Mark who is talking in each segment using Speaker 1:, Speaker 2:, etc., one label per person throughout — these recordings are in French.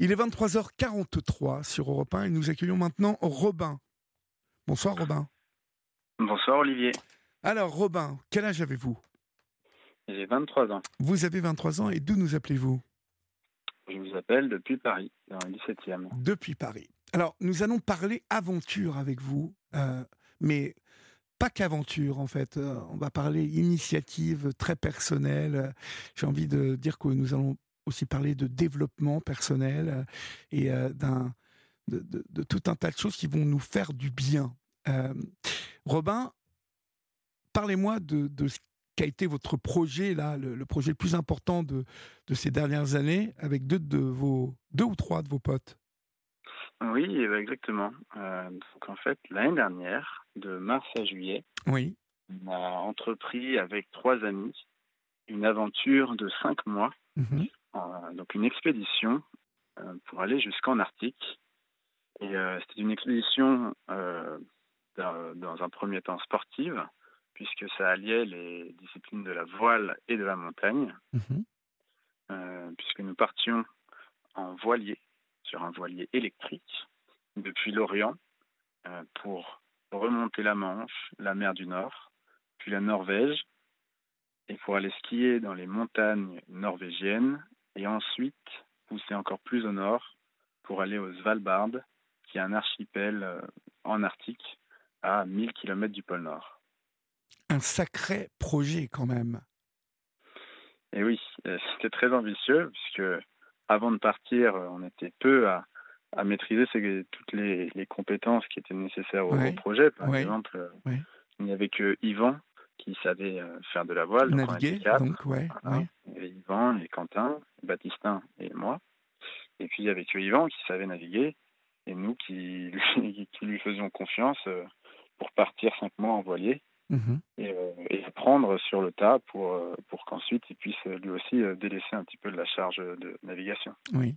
Speaker 1: Il est 23h43 sur Europe 1 et nous accueillons maintenant Robin. Bonsoir Robin.
Speaker 2: Bonsoir Olivier.
Speaker 1: Alors Robin, quel âge avez-vous?
Speaker 2: J'ai 23 ans.
Speaker 1: Vous avez 23 ans et d'où nous appelez-vous?
Speaker 2: Je vous appelle depuis Paris, dans le 17e.
Speaker 1: Depuis Paris. Alors nous allons parler aventure avec vous, euh, mais pas qu'aventure en fait. Euh, on va parler initiative très personnelle. J'ai envie de dire que nous allons aussi parler de développement personnel euh, et euh, d'un de, tout un tas de choses qui vont nous faire du bien. Euh, Robin, parlez-moi de, ce qu'a été votre projet là, le, projet le plus important de, de ces dernières années avec deux de vos deux ou trois de vos potes.
Speaker 2: Oui, eh ben, exactement. donc en fait, l'année dernière, de mars à juillet,
Speaker 1: oui.
Speaker 2: on a entrepris avec trois amis une aventure de cinq mois donc une expédition euh, pour aller jusqu'en Arctique. Et euh, c'était une expédition euh, dans, un premier temps sportive, puisque ça alliait les disciplines de la voile et de la montagne, mhm. puisque nous partions en voilier, sur un voilier électrique, depuis l'Orient, pour remonter la Manche, la mer du Nord, puis la Norvège, et pour aller skier dans les montagnes norvégiennes et ensuite pousser encore plus au nord pour aller au Svalbard, qui est un archipel euh, en Arctique à 1000 km du pôle Nord.
Speaker 1: Un sacré projet quand même.
Speaker 2: Et oui, euh, c'était très ambitieux puisque avant de partir, euh, on était peu à, maîtriser toutes les, compétences qui étaient nécessaires au, projet. Par exemple, il n'y avait que Yvan qui savait faire de la voile.
Speaker 1: Naviguer, donc, ouais,
Speaker 2: Et Yvan et Quentin Baptistin et moi. Et puis avec Yvan qui savait naviguer et nous qui, qui lui faisions confiance euh, pour partir cinq mois en voilier mhm. euh, et, apprendre sur le tas pour, euh, pour qu'ensuite il puisse lui aussi délaisser un petit peu de la charge de navigation.
Speaker 1: Oui.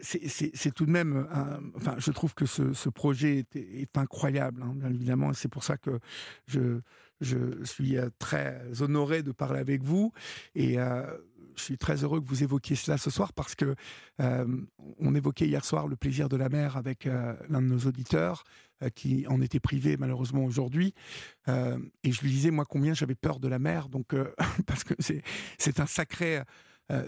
Speaker 1: c'est tout de même, enfin, je trouve que ce, ce projet est, incroyable, hein, bien évidemment. C'est pour ça que je, je suis très honoré de parler avec vous. Et je suis très heureux que vous évoquiez cela ce soir parce que euh, on évoquait hier soir le plaisir de la mer avec euh, l'un de nos auditeurs euh, qui en était privé malheureusement aujourd'hui. et je lui disais moi combien j'avais peur de la mer, donc parce que c'est c'est un sacré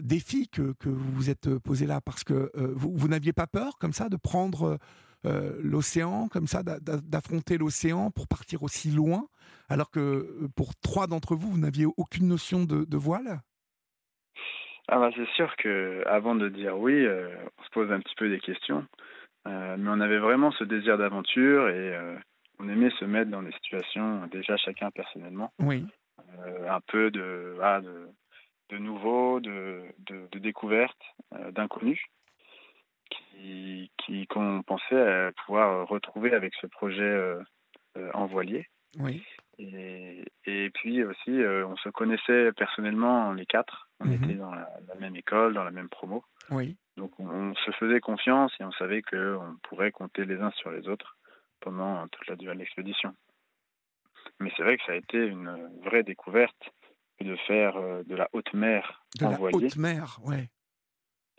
Speaker 1: défi que, que vous vous êtes posé là parce que vous, vous n'aviez pas peur comme ça de prendre l'océan comme ça, d'affronter l'océan pour partir aussi loin, alors que pour trois d'entre vous, vous n'aviez aucune notion de, de voile?
Speaker 2: Ah bah c'est sûr que avant de dire oui, euh, on se pose un petit peu des questions, euh, mais on avait vraiment ce désir d'aventure et euh, on aimait se mettre dans des situations déjà chacun personnellement,
Speaker 1: oui,
Speaker 2: un peu de ah, de, de nouveau, de de, de découverte, d'inconnu, qui qui qu'on pensait pouvoir retrouver avec ce projet en voilier.
Speaker 1: Oui.
Speaker 2: Et, et puis aussi, on se connaissait personnellement les quatre. On mhm. était dans la, même école, dans la même promo.
Speaker 1: Oui.
Speaker 2: Donc on, se faisait confiance et on savait qu'on pourrait compter les uns sur les autres pendant toute la durée de l'expédition. Mais c'est vrai que ça a été une vraie découverte de faire euh, de la haute mer
Speaker 1: de la haute mer, ouais.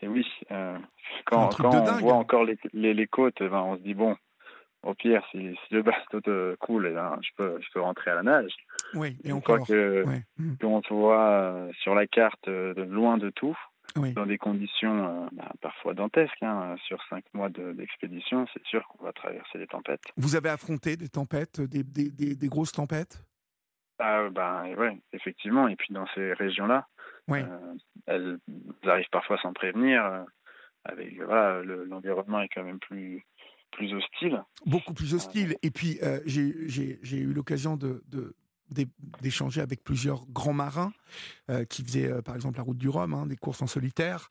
Speaker 2: Et oui, euh, quand, quand on voit encore les, les, côtes, ben, on se dit bon, au pire, si, si le bateau te coule, eh ben, je, peux, je peux rentrer à la nage.
Speaker 1: Oui, et encore.
Speaker 2: que, mmh. on se voit euh, sur la carte euh, de loin de tout, dans des conditions euh, bah, parfois dantesques. Hein, sur cinq mois d'expédition, c'est sûr qu'on va traverser des tempêtes.
Speaker 1: Vous avez affronté des tempêtes, des, des, des, grosses tempêtes?
Speaker 2: Ah, ouais, effectivement. Et puis dans ces régions-là, elles arrivent parfois sans prévenir. avec voilà, l'environnement est quand même plus plus hostile.
Speaker 1: Beaucoup plus hostile. Et puis, euh, j'ai eu l'occasion de, d'échanger avec plusieurs grands marins euh, qui faisaient, euh, par exemple, la route du Rhum, hein, des courses en solitaire.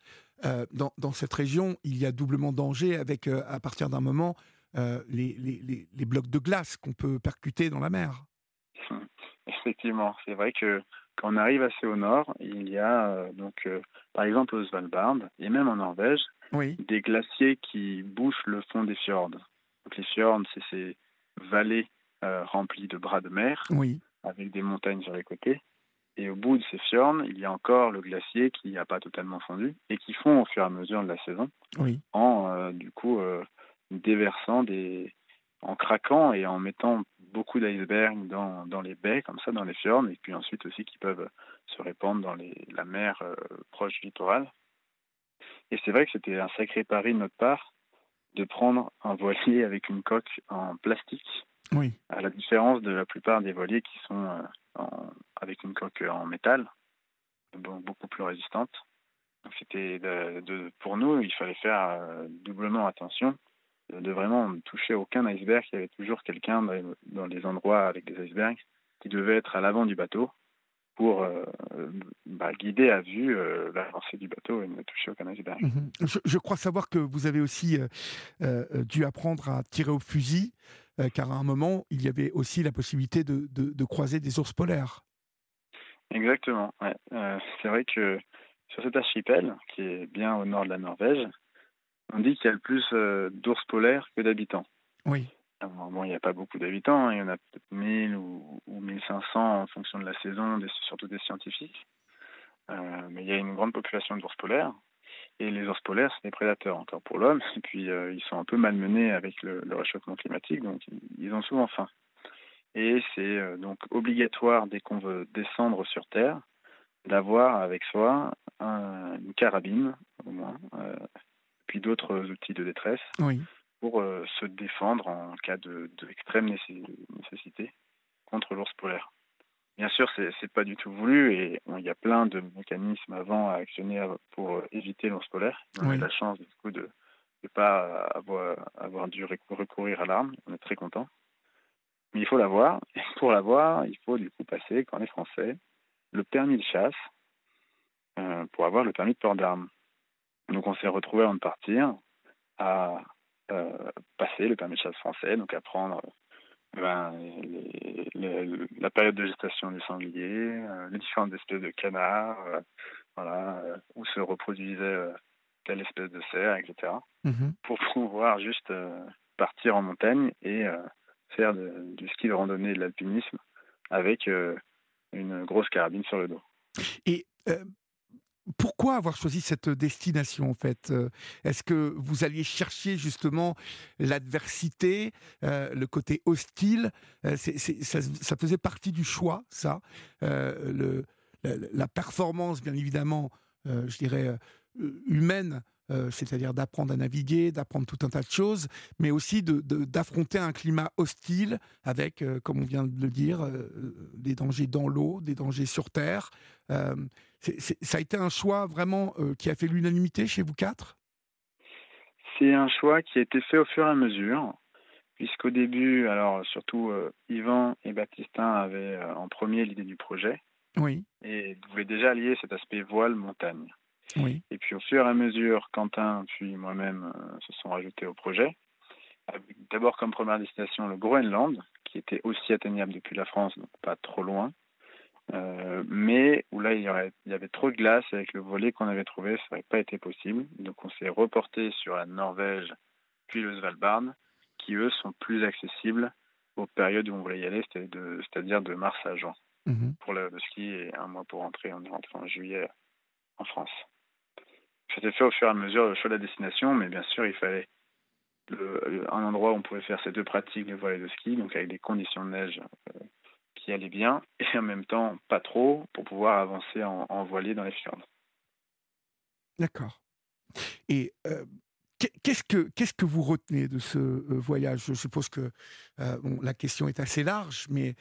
Speaker 1: Dans, dans, cette région, il y a doublement danger avec, à partir d'un moment, les, les, les, blocs de glace qu'on peut percuter dans la mer.
Speaker 2: Effectivement, c'est vrai que quand on arrive assez au nord, il y a donc, par exemple, au Svalbard et même en Norvège, des glaciers qui bouchent le fond des fjords. Donc les fjords, c'est ces vallées euh, remplies de bras de mer,
Speaker 1: oui.
Speaker 2: avec des montagnes sur les côtés. Et au bout de ces fjords, il y a encore le glacier qui n'a pas totalement fondu et qui fond au fur et à mesure de la saison.
Speaker 1: Oui.
Speaker 2: En euh, du coup euh, déversant des, en craquant et en mettant beaucoup d'icebergs dans, dans les baies comme ça, dans les fjords, et puis ensuite aussi qui peuvent se répandre dans les, la mer euh, proche du littoral. Et c'est vrai que c'était un sacré pari de notre part de prendre un voilier avec une coque en plastique
Speaker 1: oui.
Speaker 2: À la différence de la plupart des voiliers qui sont euh, en, avec une coque en métal, beaucoup plus résistante. C'était de, de, pour nous, il fallait faire euh, doublement attention de vraiment toucher aucun iceberg. Il y avait toujours quelqu'un dans les endroits avec des icebergs qui devait être à l'avant du bateau pour euh, bah, guider à vue euh, l'avancée du bateau et ne toucher aucun iceberg.
Speaker 1: Mhm. je, je, crois savoir que vous avez aussi euh, dû apprendre à tirer au fusil euh, car à un moment, il y avait aussi la possibilité de, de, croiser des ours polaires.
Speaker 2: Exactement. Ouais. Euh, c'est vrai que sur cet archipel, qui est bien au nord de la Norvège, on dit qu'il y a le plus euh, d'ours polaires que d'habitants.
Speaker 1: Oui.
Speaker 2: Bon, il n'y a pas beaucoup d'habitants, hein. il y en a peut-être 1000 ou, ou, 1500 en fonction de la saison, surtout des scientifiques. mais il y a une grande population d'ours polaires. Et les ours polaires, c'est des prédateurs encore pour l'homme. Et puis, euh, ils sont un peu malmenés avec le, réchauffement climatique, donc ils ont souvent faim. Et c'est euh, donc obligatoire, dès qu'on veut descendre sur Terre, d'avoir avec soi un, une carabine, au moins, euh, puis d'autres outils de détresse,
Speaker 1: oui.
Speaker 2: Pour euh, se défendre en cas d'extrême de, de nécessité contre l'ours polaire. Bien sûr, c'est n'est pas du tout voulu et il y a plein de mécanismes avant à actionner pour euh, éviter l'ours polaire. On oui. a la chance du coup de ne pas avoir, avoir dû recourir à l'arme. On est très content. Mais il faut l'avoir. Et pour l'avoir, il faut du coup passer, quand on est français, le permis de chasse euh, pour avoir le permis de port d'armes. Donc on s'est retrouvé avant de partir à passer le permis de chasse français, donc à prendre ben, les, les, la période de gestation du sanglier, euh, les différentes espèces de canards, euh, voilà, euh, où se reproduisait euh, telle espèce de cerf, etc.
Speaker 1: -hmm.
Speaker 2: Pour pouvoir juste euh, partir en montagne et euh, faire de, du ski de randonnée et de l'alpinisme avec une grosse carabine sur le dos.
Speaker 1: Et pourquoi avoir choisi cette destination en fait Est-ce que vous alliez chercher justement l'adversité, euh, le côté hostile est, ça, faisait partie du choix, ça euh, la, performance, bien évidemment, euh, je dirais humaine, c'est-à-dire d'apprendre à naviguer, d'apprendre tout un tas de choses, mais aussi d'affronter un climat hostile avec, comme on vient de le dire, des dangers dans l'eau, des dangers sur terre. C est, c est, ça a été un choix vraiment euh, qui a fait l'unanimité chez vous quatre?
Speaker 2: C'est un choix qui a été fait au fur et à mesure, puisqu'au début, alors surtout euh, Yvan et Baptistin avaient euh, en premier l'idée du projet.
Speaker 1: Oui.
Speaker 2: Et voulaient déjà lier cet aspect voile-montagne.
Speaker 1: Oui.
Speaker 2: Et puis au fur et à mesure, Quentin puis moi-même se sont rajoutés au projet. D'abord comme première destination le Groenland, qui était aussi atteignable depuis la France, donc pas trop loin. Euh, mais où là il y, aurait, il y, avait trop de glace avec le volet qu'on avait trouvé, ça n'aurait pas été possible. Donc on s'est reporté sur la Norvège puis le Svalbard, qui eux sont plus accessibles aux périodes où on voulait y aller, c'est-à-dire de, de, mars à juin
Speaker 1: mm -hmm.
Speaker 2: pour le, le, ski et un mois pour rentrer. On est rentré en juillet en France. C'était fait au fur et à mesure le choix de la destination, mais bien sûr il fallait le, un endroit où on pouvait faire ces deux pratiques, le volet de ski, donc avec des conditions de neige euh, qui allait bien et en même temps pas trop pour pouvoir avancer en, voilier dans les fjords.
Speaker 1: D'accord. Et euh, qu'est-ce que qu'est-ce que vous retenez de ce euh, voyage? Je suppose que euh, la question est assez large, mais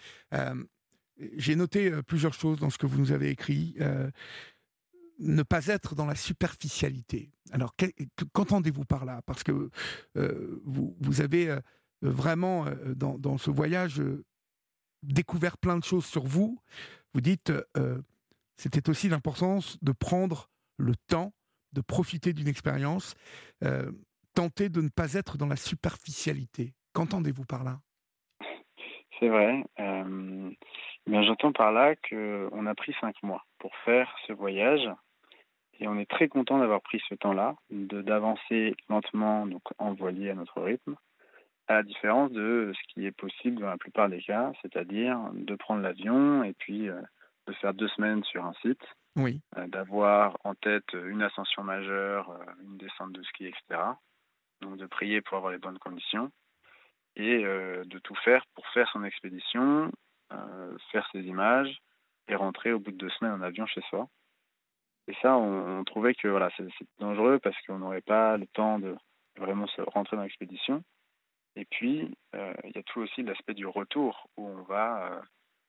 Speaker 1: j'ai noté plusieurs choses dans ce que vous nous avez écrit. ne pas être dans la superficialité. Alors, qu'entendez-vous par là? Parce que vous, avez vraiment dans ce voyage découvert plein de choses sur vous. Vous dites, euh, c'était aussi l'importance de prendre le temps, de profiter d'une expérience, euh, tenter de ne pas être dans la superficialité. Qu'entendez-vous par là?
Speaker 2: C'est vrai. Euh, J'entends par là qu'on a pris cinq mois pour faire ce voyage. Et on est très content d'avoir pris ce temps-là, d'avancer lentement, donc en voilier à notre rythme, à la différence de ce qui est possible dans la plupart des cas, c'est-à-dire de prendre l'avion et puis euh, de faire deux semaines sur un site,
Speaker 1: oui.
Speaker 2: d'avoir en tête une ascension majeure, une descente de ski, etc. Donc de prier pour avoir les bonnes conditions et de tout faire pour faire son expédition, faire ses images et rentrer au bout de deux semaines en avion chez soi. Et ça, on, trouvait que voilà, c'est dangereux parce qu'on n'aurait pas le temps de vraiment se rentrer dans l'expédition. Et puis, euh, il y a tout aussi l'aspect du retour où on va euh,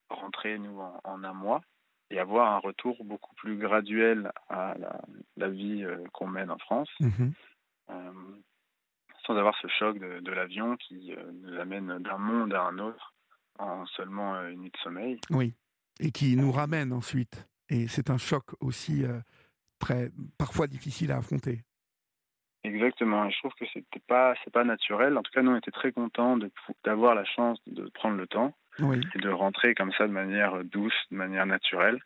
Speaker 2: rentrer, nous, en, un mois et avoir un retour beaucoup plus graduel à la, vie euh, qu'on mène en France, mhm. sans avoir ce choc de, de l'avion qui nous amène d'un monde à un autre en seulement une nuit de sommeil.
Speaker 1: Oui, et qui nous ramène ensuite. Et c'est un choc aussi très, parfois difficile à affronter.
Speaker 2: Exactement, et je trouve que c'était pas c'est pas naturel. En tout cas, nous on était très contents d'avoir la chance de prendre le temps et de rentrer comme ça de manière douce, de manière naturelle.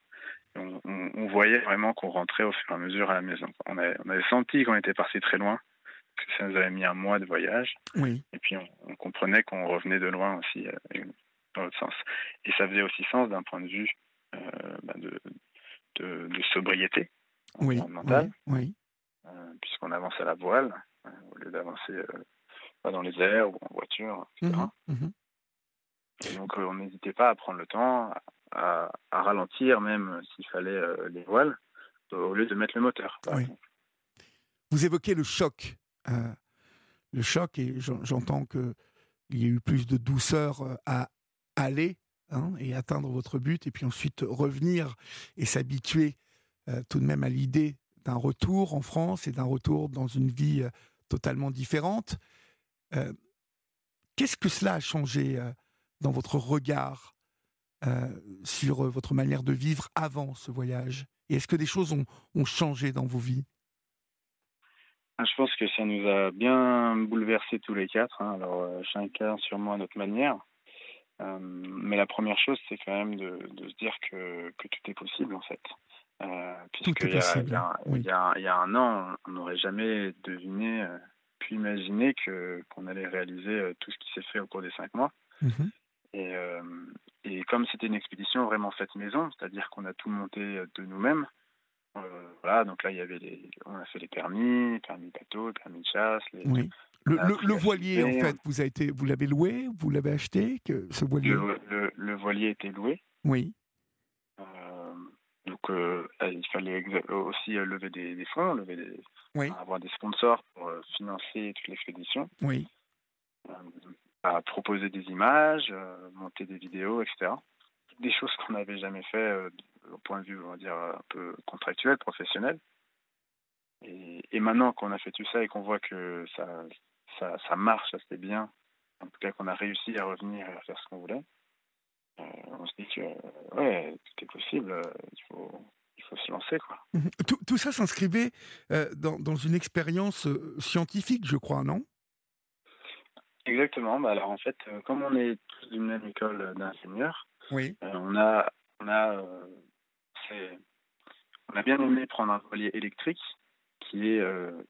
Speaker 2: On, voyait vraiment qu'on rentrait au fur et à mesure à la maison. On avait, on avait senti qu'on était parti très loin, que ça nous avait mis un mois de voyage.
Speaker 1: Oui.
Speaker 2: Et puis on, comprenait qu'on revenait de loin aussi euh, dans l'autre sens. Et ça faisait aussi sens d'un point de vue euh, bah, de, de, de, sobriété
Speaker 1: oui.
Speaker 2: mentale.
Speaker 1: oui.
Speaker 2: Euh, puisqu'on avance à la voile euh, au lieu d'avancer euh, dans les airs ou en voiture, etc. Mmh mmh Et donc on n'hésitait pas à prendre le temps, à, ralentir même s'il fallait les voiles, au lieu de mettre le moteur.
Speaker 1: Vous évoquez le choc. le choc, et j'entends qu'il y a eu plus de douceur à aller hein, et atteindre votre but, et puis ensuite revenir et s'habituer tout de même à l'idée d'un retour en France et d'un retour dans une vie euh, totalement différente. Euh, qu'est-ce que cela a changé euh, dans votre regard sur votre manière de vivre avant ce voyage? Et est-ce que des choses ont, changé dans vos vies?
Speaker 2: Ah, je pense que ça nous a bien bouleversés tous les quatre, hein. alors chacun sûrement à notre manière. mais la première chose, c'est quand même de, se dire que tout est possible en fait.
Speaker 1: Euh, Puisqu'il y,
Speaker 2: y, y a un an, on n'aurait jamais deviné, euh, pu imaginer que qu'on allait réaliser euh, tout ce qui s'est fait au cours des cinq mois. Mhm. Et, et comme c'était une expédition vraiment faite maison, c'est-à-dire qu'on a tout monté de nous-mêmes, voilà, donc là, il y avait les, on a fait les permis, permis bateau, permis de chasse.
Speaker 1: oui. Le, le, voilier, en fait, vous, a été, vous l'avez loué, vous l'avez acheté, que, ce voilier?
Speaker 2: le, le, voilier était loué.
Speaker 1: Oui.
Speaker 2: Euh, il fallait aussi euh, lever des, fonds, lever des, avoir des sponsors pour euh, financer toute l'expédition.
Speaker 1: Oui.
Speaker 2: à proposer des images, monter des vidéos, etc. Des choses qu'on n'avait jamais fait au point de vue, on va dire, un peu contractuel, professionnel. Et, et maintenant qu'on a fait tout ça et qu'on voit que ça, ça, ça marche assez bien, en tout cas qu'on a réussi à revenir et à faire ce qu'on voulait, euh, on se dit que ouais, tout est possible, euh, il faut, il faut se lancer. Quoi.
Speaker 1: Mhm. Tout, tout ça s'inscrivait euh, dans, dans, une expérience scientifique, je crois, non?
Speaker 2: Exactement. Bah alors en fait, comme on est tous d'une même école d'ingénieurs,
Speaker 1: oui.
Speaker 2: on a, on a, on a bien aimé prendre un voilier électrique, qui est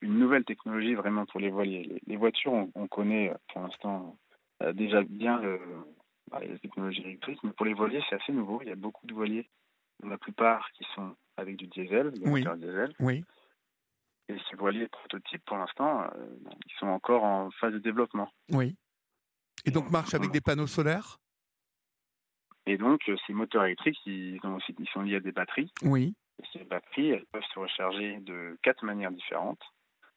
Speaker 2: une nouvelle technologie vraiment pour les voiliers. Les, voitures, on, on, connaît pour l'instant déjà bien le, bah, les technologies électriques, mais pour les voiliers, c'est assez nouveau. Il y a beaucoup de voiliers, la plupart qui sont avec du diesel,
Speaker 1: des oui.
Speaker 2: diesel.
Speaker 1: Oui.
Speaker 2: Et ces voiliers prototypes, pour l'instant, euh, ils sont encore en phase de développement.
Speaker 1: Oui. Et donc marchent avec des panneaux solaires?
Speaker 2: Et donc, euh, ces moteurs électriques, ils, ont aussi, ils sont liés à des batteries.
Speaker 1: Oui.
Speaker 2: Et ces batteries, elles peuvent se recharger de quatre manières différentes.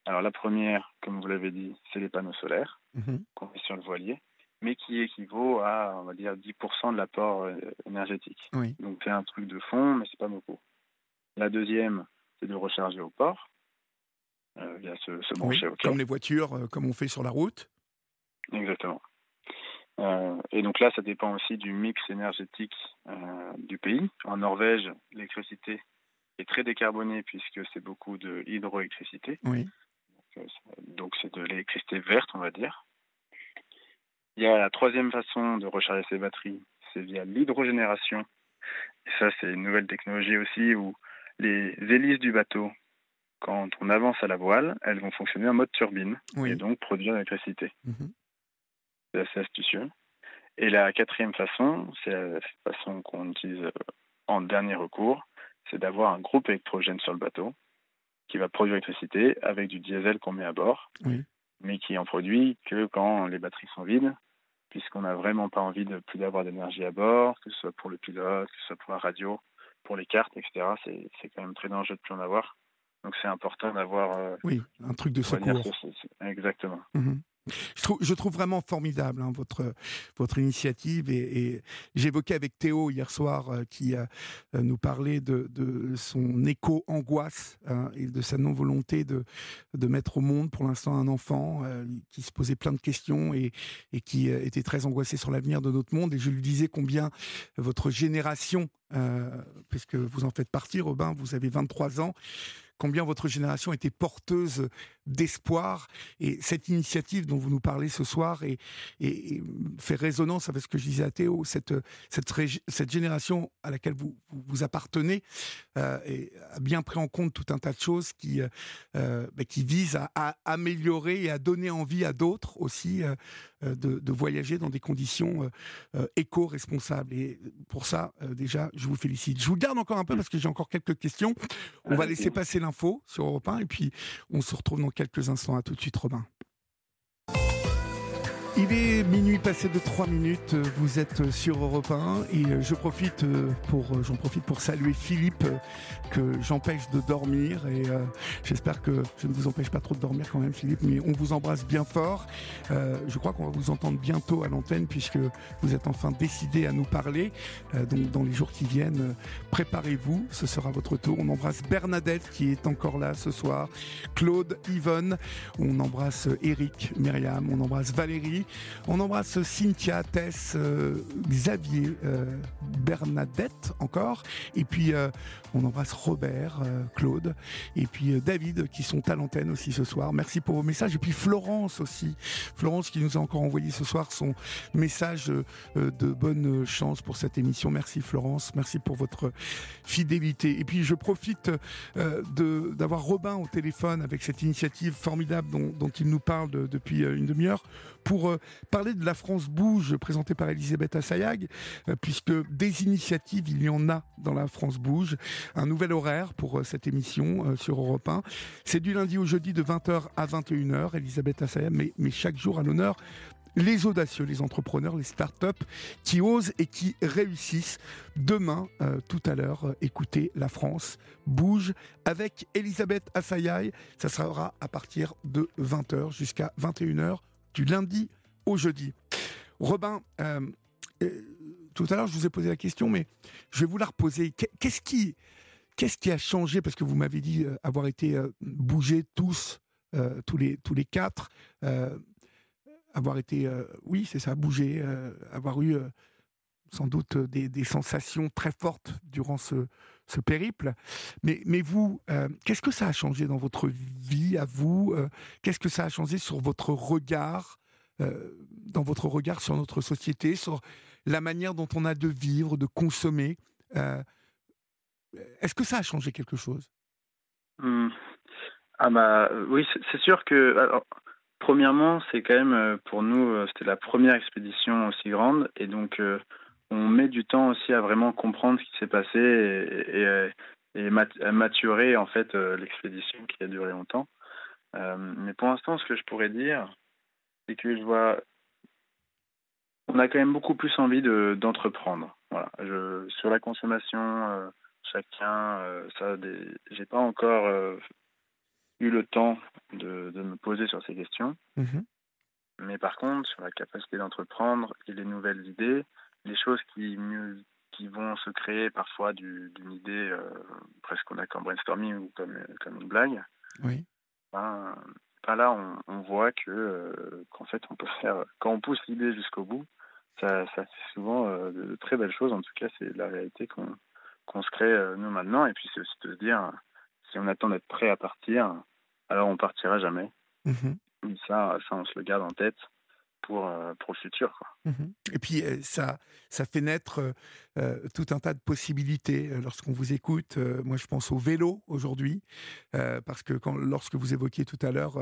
Speaker 2: Alors la première, comme vous l'avez dit, c'est les panneaux solaires mhm. qu'on met sur le voilier mais qui équivaut à, on va dire, 10% de l'apport euh, énergétique. Donc c'est un truc de fond, mais c'est pas beaucoup. La deuxième, c'est de recharger au port, euh, via ce, ce
Speaker 1: oui, Comme les voitures, euh, comme on fait sur la route.
Speaker 2: Exactement. et donc là, ça dépend aussi du mix énergétique du pays. En Norvège, l'électricité est très décarbonée puisque c'est beaucoup de hydroélectricité.
Speaker 1: Oui.
Speaker 2: Donc c'est de l'électricité verte, on va dire. Il y a la troisième façon de recharger ses batteries, c'est via l'hydrogénération. Et ça, c'est une nouvelle technologie aussi où les hélices du bateau, quand on avance à la voile, elles vont fonctionner en mode turbine et donc produire de l'électricité. Mhm. C'est assez astucieux. Et la quatrième façon, c'est la façon qu'on utilise en dernier recours, c'est d'avoir un groupe électrogène sur le bateau qui va produire l'électricité avec du diesel qu'on met à bord, mais qui en produit que quand les batteries sont vides, puisqu'on n'a vraiment pas envie de plus d'avoir d'énergie à bord, que ce soit pour le pilote, que ce soit pour la radio, pour les cartes, etc. C'est quand même très dangereux de plus en avoir. Donc c'est important d'avoir. Euh,
Speaker 1: oui, un truc de secours.
Speaker 2: Exactement.
Speaker 1: Mhm. Je trouve, vraiment formidable hein, votre, initiative et, j'évoquais avec Théo hier soir euh, qui euh, nous parlait de, son éco-angoisse hein, et de sa non-volonté de, de mettre au monde pour l'instant un enfant qui se posait plein de questions et, et qui était très angoissé sur l'avenir de notre monde. Et je lui disais combien votre génération, puisque vous en faites partie Robin, vous avez 23 ans, combien votre génération était porteuse d'espoir. Et cette initiative dont vous nous parlez ce soir et, fait résonance avec ce que je disais à Théo, cette, cette, cette génération à laquelle vous, vous, appartenez euh, a bien pris en compte tout un tas de choses qui, euh, bah, qui visent à, améliorer et à donner envie à d'autres aussi euh, de, de, voyager dans des conditions éco-responsables. Et pour ça, déjà, je vous félicite. Je vous garde encore un peu parce que j'ai encore quelques questions. On va laisser passer l'info sur Europe 1 et puis on se retrouve dans quelques instants. À tout de suite, Robin. Il est minuit passé de 3 minutes, vous êtes sur Europe 1 et je profite pour, j'en profite pour saluer Philippe que j'empêche de dormir et euh, j'espère que je ne vous empêche pas trop de dormir quand même Philippe, mais on vous embrasse bien fort. Euh, je crois qu'on va vous entendre bientôt à l'antenne puisque vous êtes enfin décidé à nous parler. Euh, donc dans les jours qui viennent, préparez-vous, ce sera votre tour. On embrasse Bernadette qui est encore là ce soir, Claude, Yvonne, on embrasse Eric, Myriam, on embrasse Valérie. On embrasse Cynthia, Tess, euh, Xavier, euh, Bernadette encore. Et puis euh, on embrasse Robert, Claude. Et puis David qui sont à l'antenne aussi ce soir. Merci pour vos messages. Et puis Florence aussi. Florence qui nous a encore envoyé ce soir son message de bonne chance pour cette émission. Merci Florence. Merci pour votre fidélité. Et puis je profite d'avoir Robin au téléphone avec cette initiative formidable dont, il nous parle depuis une demi-heure pour parler de la France bouge présentée par Elisabeth Assayag, euh, puisque des initiatives, il y en a dans la France bouge. Un nouvel horaire pour euh, cette émission sur Europe 1. C'est du lundi au jeudi de 20h à 21h, Elisabeth Assayag, mais, mais chaque jour à l'honneur les audacieux, les entrepreneurs, les start-up qui osent et qui réussissent. Demain, tout à l'heure, écoutez La France bouge avec Elisabeth Assayag. Ça sera à partir de 20h jusqu'à 21h du lundi au jeudi. Robin, euh, euh, tout à l'heure, je vous ai posé la question, mais je vais vous la reposer. Qu'est-ce qui, qu'est-ce qui a changé? Parce que vous m'avez dit euh, avoir été bougés tous, tous, les, tous les quatre, avoir été, oui, c'est ça, bougé, avoir eu sans doute des, sensations très fortes durant ce, périple. Mais, vous, qu'est-ce que ça a changé dans votre vie à vous Qu'est-ce que ça a changé sur votre regard, euh, dans votre regard sur notre société, sur la manière dont on a de vivre, de consommer Est-ce que ça a changé quelque chose?
Speaker 2: Mmh. Ah bah oui, c'est sûr que premièrement, c'est quand même pour nous, c'était la première expédition aussi grande, et donc on met du temps aussi à vraiment comprendre ce qui s'est passé et, et, maturer en fait euh, l'expédition qui a duré longtemps. Euh, mais pour l'instant, ce que je pourrais dire, c'est que je vois, on a quand même beaucoup plus envie de d'entreprendre. Voilà, je, sur la consommation, euh, chacun, ça, j'ai pas encore eu le temps de, de, me poser sur ces questions. Mmh mais par contre, sur la capacité d'entreprendre et les nouvelles idées, les choses qui, qui vont se créer parfois d'une idée euh, presque qu'on a comme brainstorming ou comme, comme une blague.
Speaker 1: Oui.
Speaker 2: Ben, ben là, on, on, voit que euh, qu'en fait, on peut faire quand on pousse l'idée jusqu'au bout, ça, ça fait souvent euh, de, très belles choses. En tout cas, c'est la réalité qu'on qu'on se crée nous maintenant. Et puis, c'est aussi de se dire, si on attend d'être prêt à partir, alors on partira jamais. Mm-hmm. Ça, ça, on se le garde en tête. Pour, euh, pour le futur.
Speaker 1: Mmh et puis euh, ça, ça fait naître euh, tout un tas de possibilités lorsqu'on vous écoute. moi, je pense au vélo aujourd'hui, parce que lorsque vous évoquiez tout à l'heure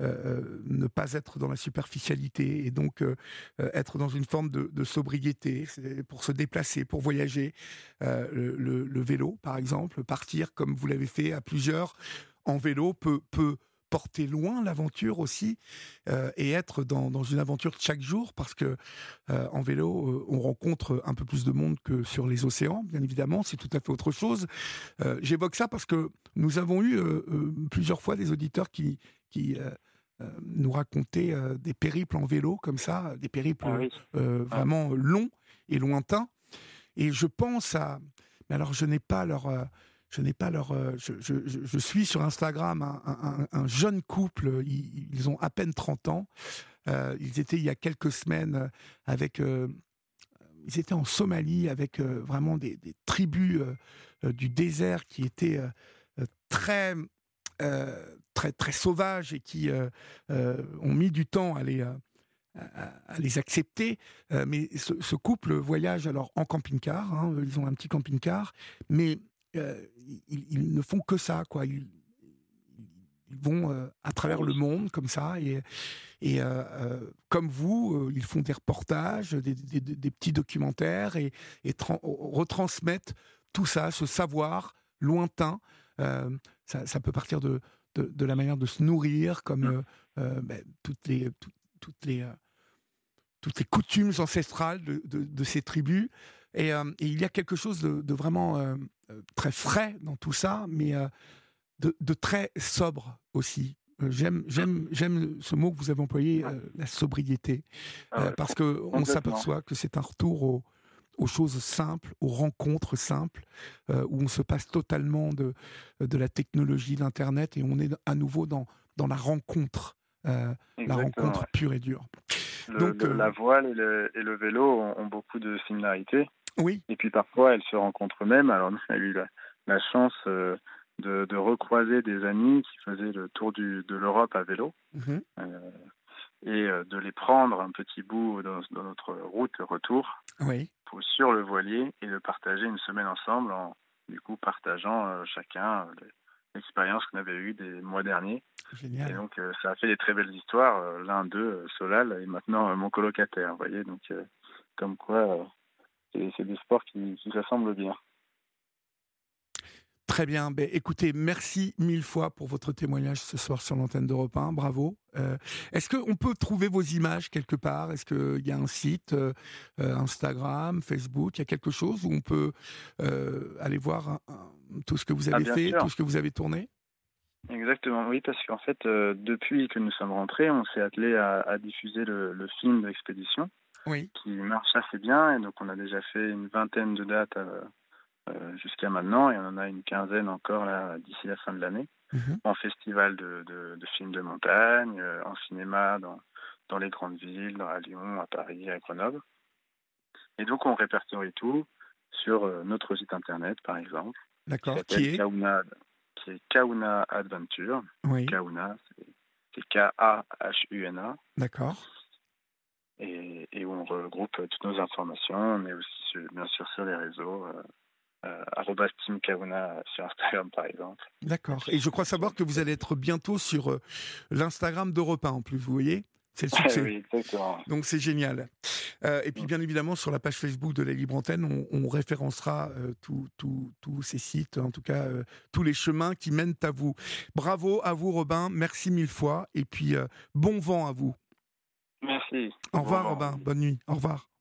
Speaker 1: ne pas être dans la superficialité et donc être dans une forme de, sobriété pour se déplacer, pour voyager, le, vélo, par exemple, partir comme vous l'avez fait à plusieurs en vélo peut porter loin l'aventure aussi euh, et être dans, dans, une aventure chaque jour parce que euh, en vélo euh, on rencontre un peu plus de monde que sur les océans bien évidemment c'est tout à fait autre chose. J'évoque ça parce que nous avons eu plusieurs fois des auditeurs qui qui nous racontaient des périples en vélo comme ça des périples ah ah. vraiment longs et lointains. Et je pense à mais alors je n'ai pas leur je n'ai pas leur. Euh, je, suis sur Instagram un, jeune couple, ils, ont à peine 30 ans. Euh, ils étaient il y a quelques semaines avec. Euh, ils étaient en Somalie avec vraiment des, tribus du désert qui étaient très, très, très sauvages et qui ont mis du temps à les. À, les accepter, mais ce, couple voyage alors en camping-car. Hein, ils ont un petit camping-car, mais euh, ils, ne font que ça, quoi. Ils, vont euh, à travers le monde comme ça et, et euh, comme vous, ils font des reportages, des, petits documentaires et, et retransmettent tout ça, ce savoir lointain. Ça, peut partir de, de, la manière de se nourrir, comme toutes les toutes les toutes les coutumes ancestrales de, de ces tribus. Et, il y a quelque chose de, vraiment euh, très frais dans tout ça, mais euh, de, très sobre aussi. Euh, j'aime, j'aime, j'aime ce mot que vous avez employé, la sobriété, ah parce que on s'aperçoit que c'est un retour aux, choses simples, aux rencontres simples, où on se passe totalement de, de la technologie, d'internet, et on est à nouveau dans, dans la rencontre, la rencontre pure et dure.
Speaker 2: Donc, la voile et le, et le vélo ont beaucoup de similarités.
Speaker 1: Oui.
Speaker 2: Et puis parfois, elles se rencontrent même. Alors, on a eu la, chance euh, de, de, recroiser des amis qui faisaient le tour du, de l'Europe à vélo. Mhm. Euh, et euh, de les prendre un petit bout dans, notre route retour
Speaker 1: oui.
Speaker 2: pour, sur le voilier et de partager une semaine ensemble en du coup partageant chacun l'expérience qu'on avait eue des mois derniers.
Speaker 1: Génial.
Speaker 2: Et donc ça a fait des très belles histoires. L'un d'eux, Solal, est maintenant mon colocataire. Vous voyez, donc comme quoi c'est des sports qui, qui s'assemblent bien.
Speaker 1: Très bien. Ben, écoutez, merci mille fois pour votre témoignage ce soir sur l'antenne d'Europe 1. Bravo. Euh, est-ce qu'on peut trouver vos images quelque part? Est-ce qu'il y a un site, euh, euh, Instagram, Facebook Il y a quelque chose où on peut aller voir tout ce que vous avez ah, fait, tout ce que vous avez tourné?
Speaker 2: Exactement, oui, parce qu'en fait, depuis que nous sommes rentrés, on s'est attelé à, diffuser le, le film d'expédition
Speaker 1: oui.
Speaker 2: qui marche assez bien. Et donc, on a déjà fait une vingtaine de dates euh, euh, jusqu'à maintenant, et on en a une quinzaine encore là d'ici la fin de l'année, mhm. en festival de, de, films de montagne, euh, en cinéma dans, dans les grandes villes, à Lyon, à Paris, à Grenoble. Et donc, on répertorie tout sur notre site internet, par exemple.
Speaker 1: D'accord. Qui est
Speaker 2: Kauna, qui est Kauna Adventure.
Speaker 1: Oui.
Speaker 2: Kauna, c'est K-A-H-U-N-A.
Speaker 1: D'accord
Speaker 2: et, et, où on regroupe toutes nos informations, mais aussi bien sûr sur les réseaux. Euh, euh, Team Kauna sur Instagram par exemple.
Speaker 1: D'accord. Et je crois savoir que vous allez être bientôt sur euh, l'Instagram d'Europe 1 en plus, vous voyez? C'est le succès.
Speaker 2: oui, exactement.
Speaker 1: Donc c'est génial. Euh, et puis bien évidemment sur la page Facebook de la Libre Antenne, on, on référencera euh, tous ces sites, en tout cas euh, tous les chemins qui mènent à vous. Bravo à vous Robin, merci mille fois et puis bon vent à vous.
Speaker 2: Merci.
Speaker 1: Au revoir, Robin. Bonne nuit. Au revoir.